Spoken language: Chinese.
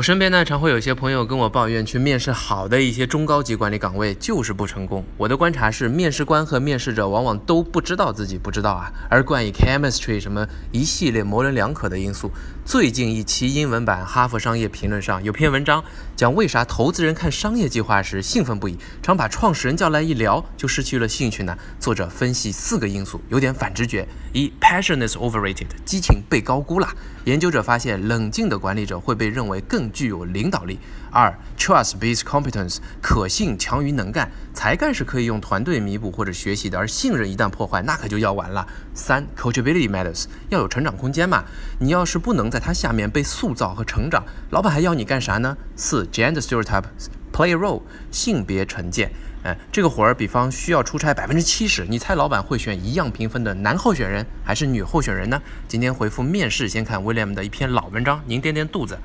我身边呢，常会有些朋友跟我抱怨，去面试好的一些中高级管理岗位就是不成功。我的观察是，面试官和面试者往往都不知道自己不知道啊，而冠以 chemistry 什么一系列模棱两可的因素。最近一期英文版《哈佛商业评论》上有篇文章，讲为啥投资人看商业计划时兴奋不已，常把创始人叫来一聊就失去了兴趣呢？作者分析四个因素，有点反直觉：一，passion is overrated，激情被高估了。研究者发现，冷静的管理者会被认为更具有领导力。二，trust beats competence，可信强于能干。才干是可以用团队弥补或者学习的，而信任一旦破坏，那可就要完了。三，coachability matters，要有成长空间嘛。你要是不能在他下面被塑造和成长，老板还要你干啥呢？四，gender stereotypes，play a role，性别成见。哎，这个活儿，比方需要出差百分之七十，你猜老板会选一样评分的男候选人还是女候选人呢？今天回复面试，先看 William 的一篇老文章，您垫垫肚子。